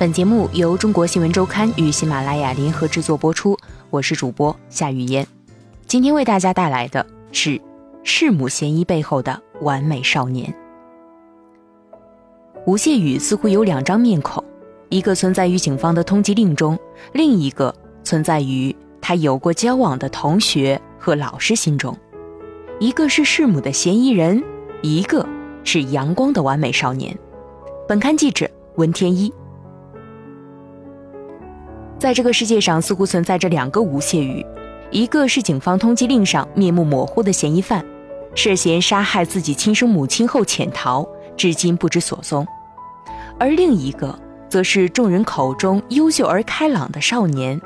本节目由中国新闻周刊与喜马拉雅联合制作播出，我是主播夏雨嫣。今天为大家带来的是弑母嫌疑背后的完美少年。吴谢宇似乎有两张面孔，一个存在于警方的通缉令中，另一个存在于他有过交往的同学和老师心中。一个是弑母的嫌疑人，一个是阳光的完美少年。本刊记者文天一。在这个世界上，似乎存在着两个吴谢宇，一个是警方通缉令上面目模糊的嫌疑犯，涉嫌杀害自己亲生母亲后潜逃，至今不知所踪；而另一个，则是众人口中优秀而开朗的少年，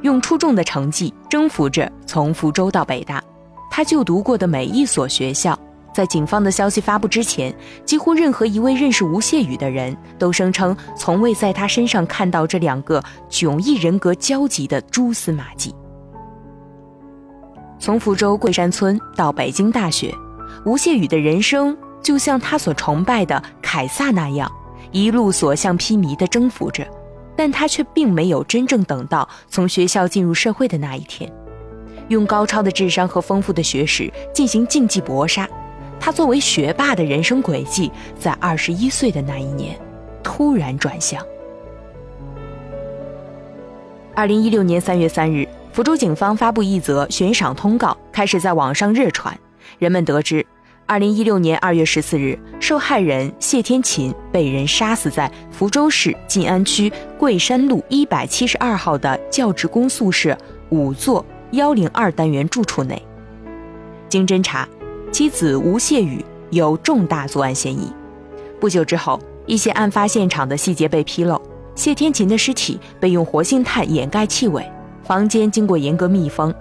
用出众的成绩征服着从福州到北大，他就读过的每一所学校。在警方的消息发布之前，几乎任何一位认识吴谢宇的人都声称从未在他身上看到这两个迥异人格交集的蛛丝马迹。从福州桂山村到北京大学，吴谢宇的人生就像他所崇拜的凯撒那样，一路所向披靡地征服着，但他却并没有真正等到从学校进入社会的那一天，用高超的智商和丰富的学识进行竞技搏杀。他作为学霸的人生轨迹，在二十一岁的那一年，突然转向。二零一六年三月三日，福州警方发布一则悬赏通告，开始在网上热传。人们得知，二零一六年二月十四日，受害人谢天琴被人杀死在福州市晋安区桂山路一百七十二号的教职工宿舍五座幺零二单元住处内。经侦查。妻子吴谢宇有重大作案嫌疑。不久之后，一些案发现场的细节被披露：谢天琴的尸体被用活性炭掩盖气味，房间经过严格密封。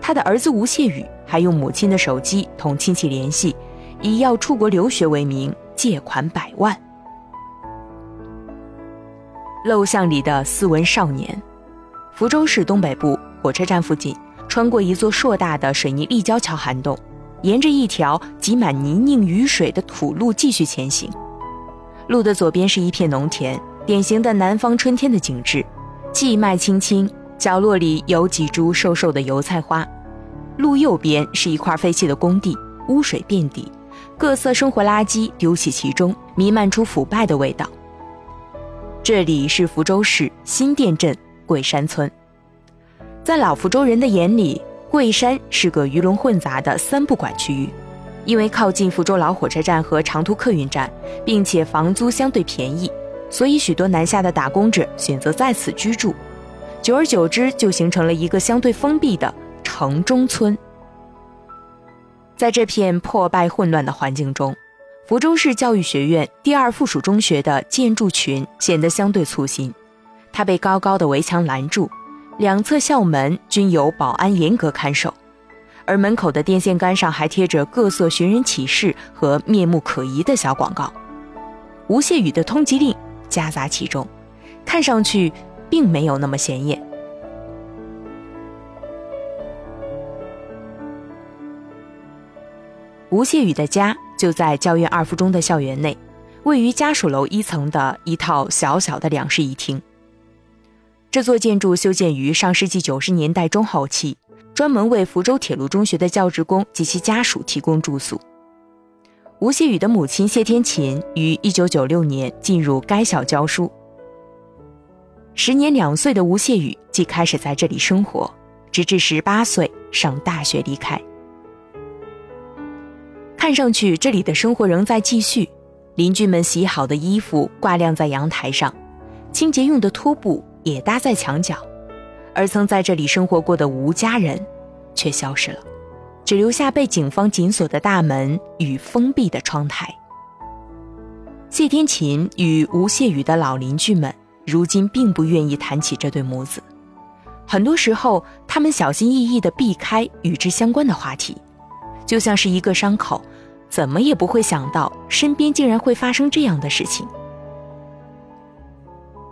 他的儿子吴谢宇还用母亲的手机同亲戚联系，以要出国留学为名借款百万。陋巷里的斯文少年，福州市东北部火车站附近，穿过一座硕大的水泥立交桥涵洞。沿着一条挤满泥泞雨水的土路继续前行，路的左边是一片农田，典型的南方春天的景致，荠麦青青，角落里有几株瘦瘦的油菜花。路右边是一块废弃的工地，污水遍地，各色生活垃圾丢弃其中，弥漫出腐败的味道。这里是福州市新店镇桂山村，在老福州人的眼里。桂山是个鱼龙混杂的三不管区域，因为靠近福州老火车站和长途客运站，并且房租相对便宜，所以许多南下的打工者选择在此居住。久而久之，就形成了一个相对封闭的城中村。在这片破败混乱的环境中，福州市教育学院第二附属中学的建筑群显得相对粗心，它被高高的围墙拦住。两侧校门均有保安严格看守，而门口的电线杆上还贴着各色寻人启事和面目可疑的小广告。吴谢宇的通缉令夹杂其中，看上去并没有那么显眼。吴谢宇的家就在教院二附中的校园内，位于家属楼一层的一套小小的两室一厅。这座建筑修建于上世纪九十年代中后期，专门为福州铁路中学的教职工及其家属提供住宿。吴谢宇的母亲谢天琴于一九九六年进入该校教书。时年两岁的吴谢宇即开始在这里生活，直至十八岁上大学离开。看上去这里的生活仍在继续，邻居们洗好的衣服挂晾在阳台上，清洁用的拖布。也搭在墙角，而曾在这里生活过的吴家人，却消失了，只留下被警方紧锁的大门与封闭的窗台。谢天琴与吴谢宇的老邻居们，如今并不愿意谈起这对母子，很多时候，他们小心翼翼地避开与之相关的话题，就像是一个伤口，怎么也不会想到身边竟然会发生这样的事情。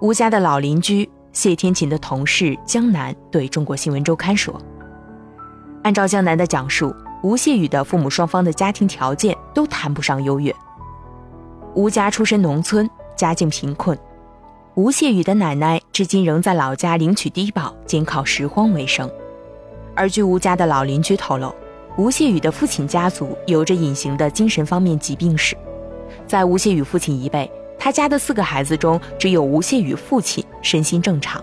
吴家的老邻居。谢天琴的同事江南对中国新闻周刊说：“按照江南的讲述，吴谢宇的父母双方的家庭条件都谈不上优越。吴家出身农村，家境贫困，吴谢宇的奶奶至今仍在老家领取低保，仅靠拾荒为生。而据吴家的老邻居透露，吴谢宇的父亲家族有着隐形的精神方面疾病史。在吴谢宇父亲一辈，他家的四个孩子中，只有吴谢宇父亲身心正常，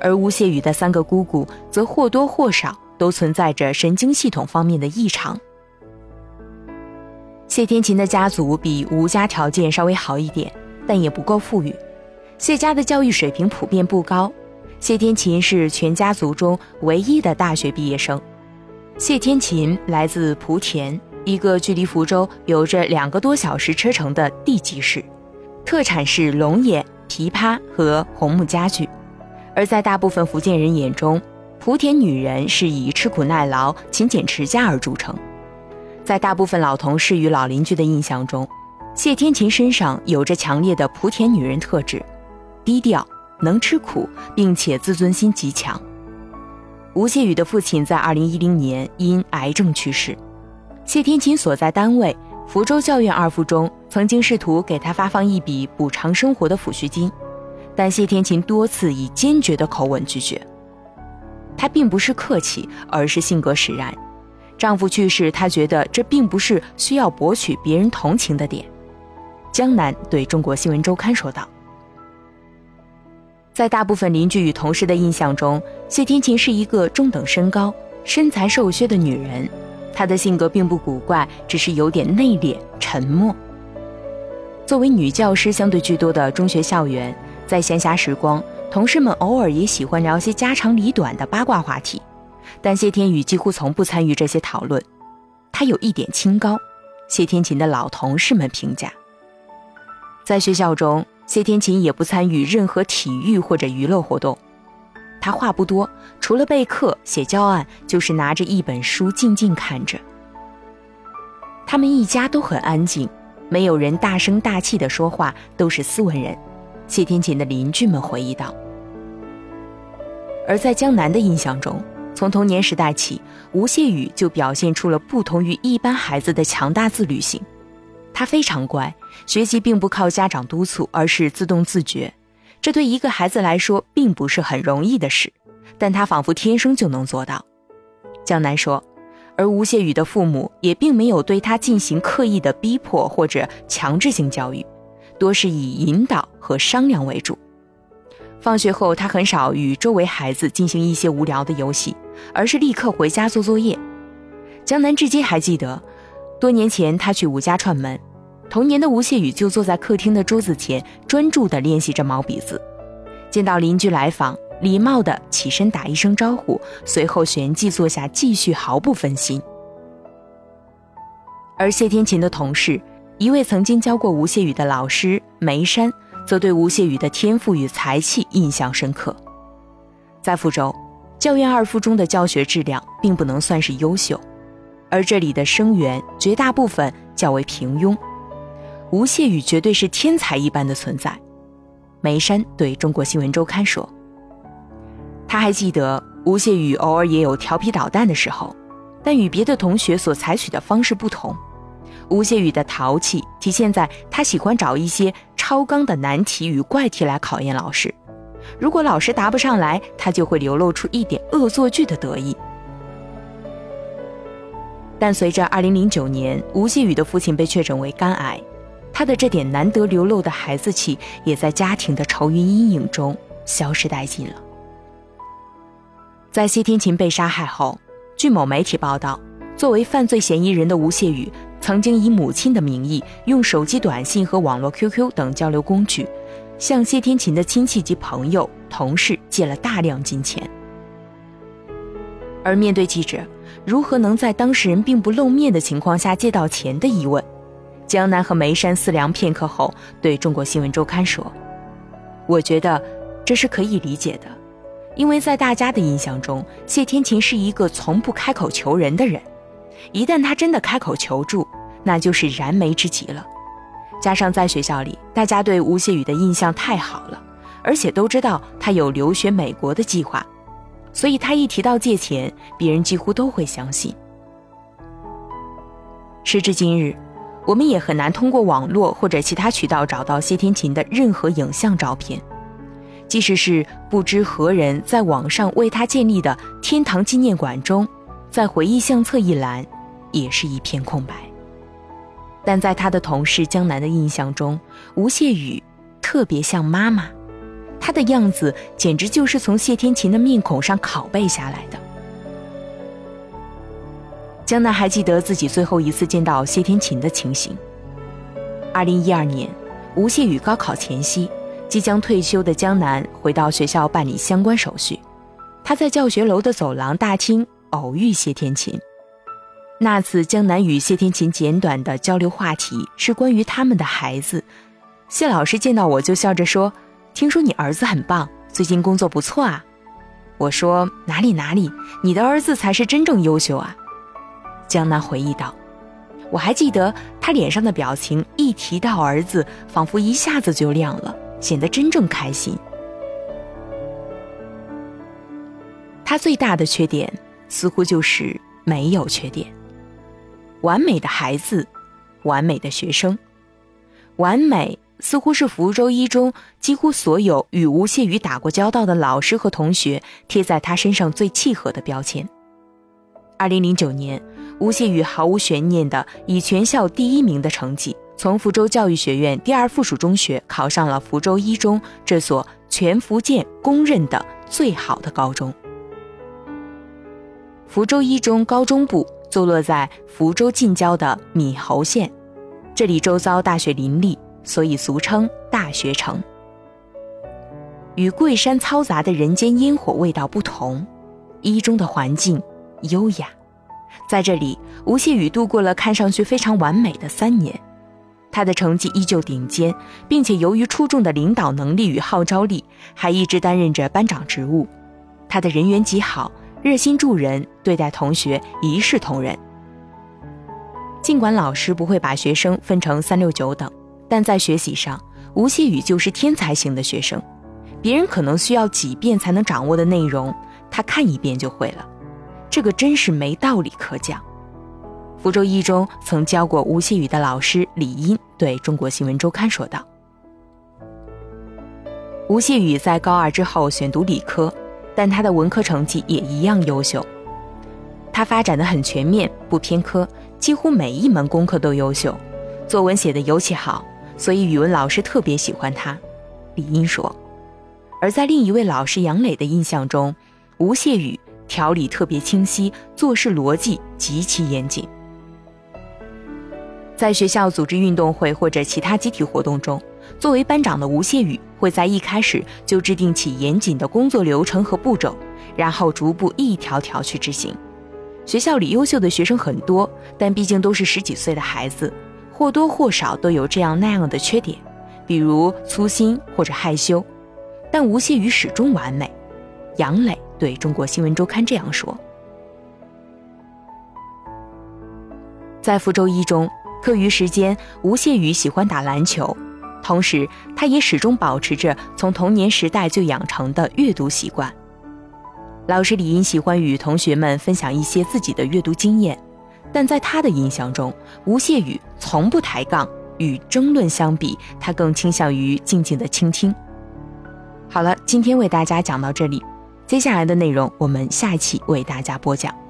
而吴谢宇的三个姑姑则或多或少都存在着神经系统方面的异常。谢天琴的家族比吴家条件稍微好一点，但也不够富裕。谢家的教育水平普遍不高，谢天琴是全家族中唯一的大学毕业生。谢天琴来自莆田，一个距离福州有着两个多小时车程的地级市，特产是龙眼、枇杷和红木家具。而在大部分福建人眼中，莆田女人是以吃苦耐劳、勤俭持家而著称。在大部分老同事与老邻居的印象中，谢天琴身上有着强烈的莆田女人特质。低调，能吃苦，并且自尊心极强。吴谢宇的父亲在二零一零年因癌症去世，谢天琴所在单位福州教院二附中曾经试图给他发放一笔补偿生活的抚恤金，但谢天琴多次以坚决的口吻拒绝。他并不是客气，而是性格使然。丈夫去世，他觉得这并不是需要博取别人同情的点。江南对中国新闻周刊说道。在大部分邻居与同事的印象中，谢天琴是一个中等身高、身材瘦削的女人。她的性格并不古怪，只是有点内敛、沉默。作为女教师相对居多的中学校园，在闲暇时光，同事们偶尔也喜欢聊些家长里短的八卦话题，但谢天宇几乎从不参与这些讨论。他有一点清高，谢天琴的老同事们评价。在学校中。谢天琴也不参与任何体育或者娱乐活动，他话不多，除了备课、写教案，就是拿着一本书静静看着。他们一家都很安静，没有人大声大气的说话，都是斯文人。谢天琴的邻居们回忆道。而在江南的印象中，从童年时代起，吴谢宇就表现出了不同于一般孩子的强大自律性。他非常乖，学习并不靠家长督促，而是自动自觉。这对一个孩子来说并不是很容易的事，但他仿佛天生就能做到。江南说，而吴谢宇的父母也并没有对他进行刻意的逼迫或者强制性教育，多是以引导和商量为主。放学后，他很少与周围孩子进行一些无聊的游戏，而是立刻回家做作业。江南至今还记得。多年前，他去吴家串门，童年的吴谢宇就坐在客厅的桌子前，专注地练习着毛笔字。见到邻居来访，礼貌地起身打一声招呼，随后旋即坐下继续，毫不分心。而谢天琴的同事，一位曾经教过吴谢宇的老师梅山，则对吴谢宇的天赋与才气印象深刻。在福州，教院二附中的教学质量并不能算是优秀。而这里的生源绝大部分较为平庸，吴谢宇绝对是天才一般的存在。梅山对中国新闻周刊说：“他还记得吴谢宇偶尔也有调皮捣蛋的时候，但与别的同学所采取的方式不同。吴谢宇的淘气体现在他喜欢找一些超纲的难题与怪题来考验老师，如果老师答不上来，他就会流露出一点恶作剧的得意。”但随着2009年吴谢宇的父亲被确诊为肝癌，他的这点难得流露的孩子气也在家庭的愁云阴影中消失殆尽了。在谢天琴被杀害后，据某媒体报道，作为犯罪嫌疑人的吴谢宇曾经以母亲的名义，用手机短信和网络 QQ 等交流工具，向谢天琴的亲戚及朋友、同事借了大量金钱。而面对记者如何能在当事人并不露面的情况下借到钱的疑问，江南和梅山思量片刻后，对中国新闻周刊说：“我觉得这是可以理解的，因为在大家的印象中，谢天琴是一个从不开口求人的人，一旦他真的开口求助，那就是燃眉之急了。加上在学校里，大家对吴谢宇的印象太好了，而且都知道他有留学美国的计划。”所以他一提到借钱，别人几乎都会相信。时至今日，我们也很难通过网络或者其他渠道找到谢天琴的任何影像照片，即使是不知何人在网上为他建立的天堂纪念馆中，在回忆相册一栏，也是一片空白。但在他的同事江南的印象中，吴谢宇特别像妈妈，她的样子简直就是从谢天琴的面孔上拷贝下来的。江南还记得自己最后一次见到谢天琴的情形。二零一二年，吴谢宇高考前夕，即将退休的江南回到学校办理相关手续。他在教学楼的走廊大厅偶遇谢天琴。那次江南与谢天琴简短的交流话题是关于他们的孩子。谢老师见到我就笑着说：“听说你儿子很棒，最近工作不错啊。”我说：“哪里哪里，你的儿子才是真正优秀啊。”江南回忆道：“我还记得他脸上的表情，一提到儿子，仿佛一下子就亮了，显得真正开心。他最大的缺点，似乎就是没有缺点。完美的孩子，完美的学生，完美似乎是福州一中几乎所有与吴谢宇打过交道的老师和同学贴在他身上最契合的标签。二零零九年。吴谢宇毫无悬念地以全校第一名的成绩，从福州教育学院第二附属中学考上了福州一中这所全福建公认的最好的高中。福州一中高中部坐落在福州近郊的闽侯县，这里周遭大学林立，所以俗称大学城。与桂山嘈杂的人间烟火味道不同，一中的环境优雅。在这里，吴谢宇度过了看上去非常完美的三年，他的成绩依旧顶尖，并且由于出众的领导能力与号召力，还一直担任着班长职务。他的人缘极好，热心助人，对待同学一视同仁。尽管老师不会把学生分成三六九等，但在学习上，吴谢宇就是天才型的学生。别人可能需要几遍才能掌握的内容，他看一遍就会了。这个真是没道理可讲。福州一中曾教过吴谢宇的老师李英对中国新闻周刊说道：“吴谢宇在高二之后选读理科，但他的文科成绩也一样优秀。他发展的很全面，不偏科，几乎每一门功课都优秀，作文写的尤其好，所以语文老师特别喜欢他。”李英说。而在另一位老师杨磊的印象中，吴谢宇。条理特别清晰，做事逻辑极其严谨。在学校组织运动会或者其他集体活动中，作为班长的吴谢宇会在一开始就制定起严谨的工作流程和步骤，然后逐步一条条去执行。学校里优秀的学生很多，但毕竟都是十几岁的孩子，或多或少都有这样那样的缺点，比如粗心或者害羞。但吴谢宇始终完美。杨磊。对中国新闻周刊这样说：“在福州一中，课余时间，吴谢宇喜欢打篮球，同时他也始终保持着从童年时代就养成的阅读习惯。老师李英喜欢与同学们分享一些自己的阅读经验，但在他的印象中，吴谢宇从不抬杠，与争论相比，他更倾向于静静的倾听。”好了，今天为大家讲到这里。接下来的内容，我们下一期为大家播讲。